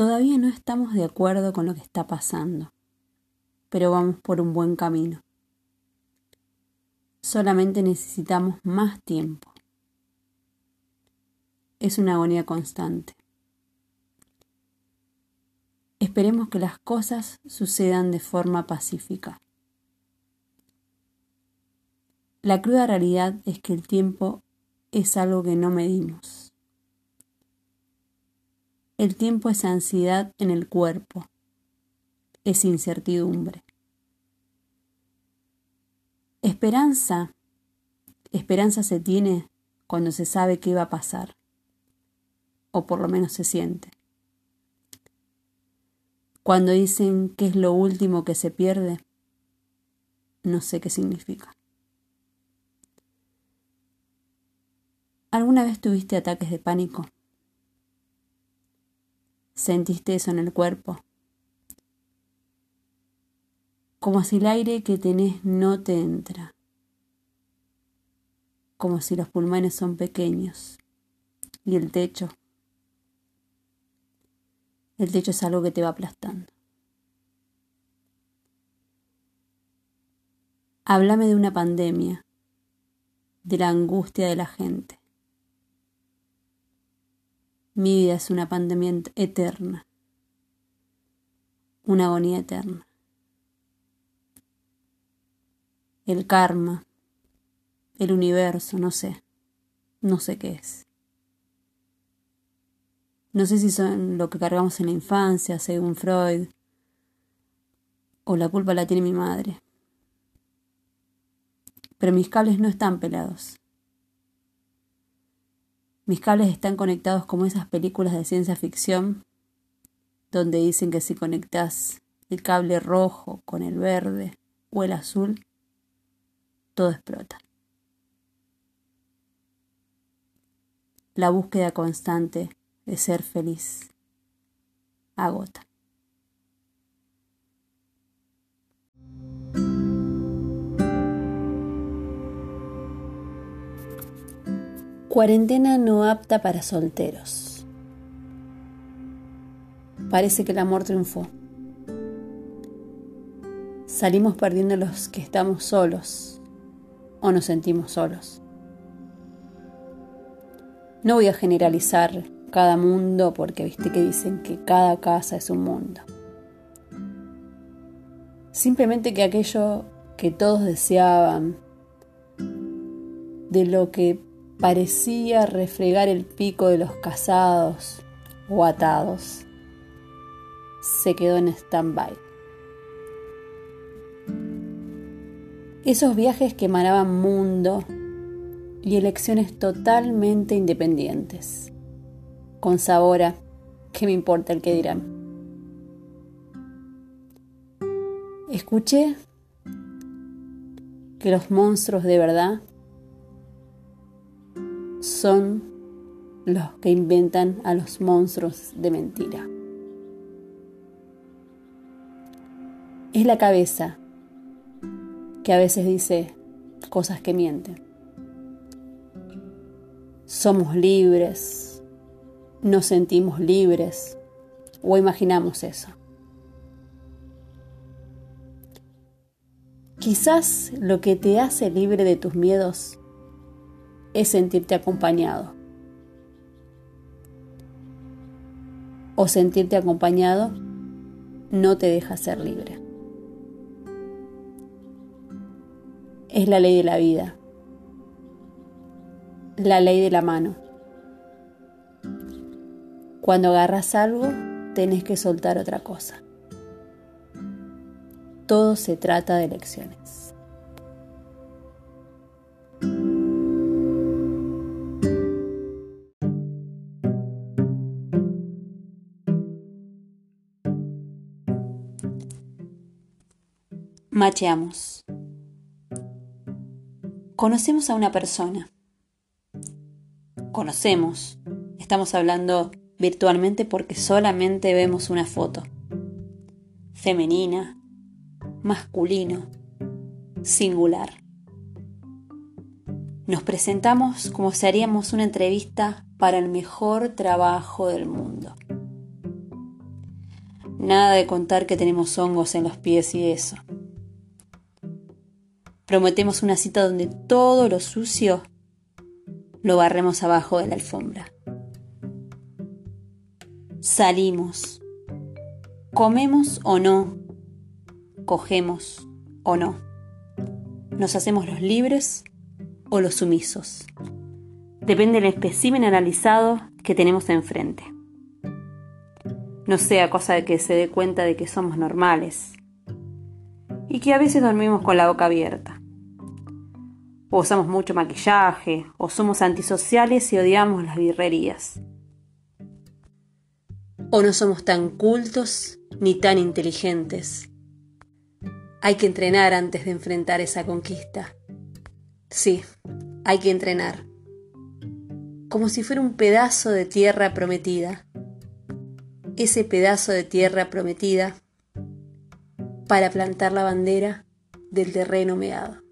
Todavía no estamos de acuerdo con lo que está pasando, pero vamos por un buen camino. Solamente necesitamos más tiempo. Es una agonía constante. Esperemos que las cosas sucedan de forma pacífica. La cruda realidad es que el tiempo es algo que no medimos. El tiempo es ansiedad en el cuerpo, es incertidumbre. Esperanza, esperanza se tiene cuando se sabe qué va a pasar, o por lo menos se siente. Cuando dicen que es lo último que se pierde, no sé qué significa. ¿Alguna vez tuviste ataques de pánico? ¿Sentiste eso en el cuerpo? Como si el aire que tenés no te entra. Como si los pulmones son pequeños. Y el techo el techo es algo que te va aplastando. Háblame de una pandemia, de la angustia de la gente. Mi vida es una pandemia eterna, una agonía eterna. El karma, el universo, no sé, no sé qué es. No sé si son lo que cargamos en la infancia, según Freud, o la culpa la tiene mi madre. Pero mis cables no están pelados. Mis cables están conectados como esas películas de ciencia ficción donde dicen que si conectas el cable rojo con el verde o el azul, todo explota. La búsqueda constante de ser feliz. Agota. Cuarentena no apta para solteros. Parece que el amor triunfó. Salimos perdiendo los que estamos solos o nos sentimos solos. No voy a generalizar cada mundo, porque viste que dicen que cada casa es un mundo. Simplemente que aquello que todos deseaban, de lo que parecía refregar el pico de los casados o atados, se quedó en stand-by. Esos viajes que emanaban mundo y elecciones totalmente independientes con sabor a ¿qué me importa el que dirán? Escuché que los monstruos de verdad son los que inventan a los monstruos de mentira. Es la cabeza que a veces dice cosas que mienten. Somos libres, nos sentimos libres o imaginamos eso. Quizás lo que te hace libre de tus miedos es sentirte acompañado. O sentirte acompañado no te deja ser libre. Es la ley de la vida, la ley de la mano. Cuando agarras algo, tenés que soltar otra cosa. Todo se trata de elecciones. Macheamos. Conocemos a una persona. Conocemos. Estamos hablando virtualmente porque solamente vemos una foto. Femenina, masculino, singular. Nos presentamos como si haríamos una entrevista para el mejor trabajo del mundo. Nada de contar que tenemos hongos en los pies y eso. Prometemos una cita donde todo lo sucio lo barremos abajo de la alfombra. Salimos. Comemos o no. Cogemos o no. Nos hacemos los libres o los sumisos. Depende del espécimen analizado que tenemos enfrente. No sea cosa de que se dé cuenta de que somos normales y que a veces dormimos con la boca abierta. O usamos mucho maquillaje, o somos antisociales y odiamos las birrerías. O no somos tan cultos ni tan inteligentes. Hay que entrenar antes de enfrentar esa conquista. Sí, hay que entrenar. Como si fuera un pedazo de tierra prometida. Ese pedazo de tierra prometida para plantar la bandera del terreno meado.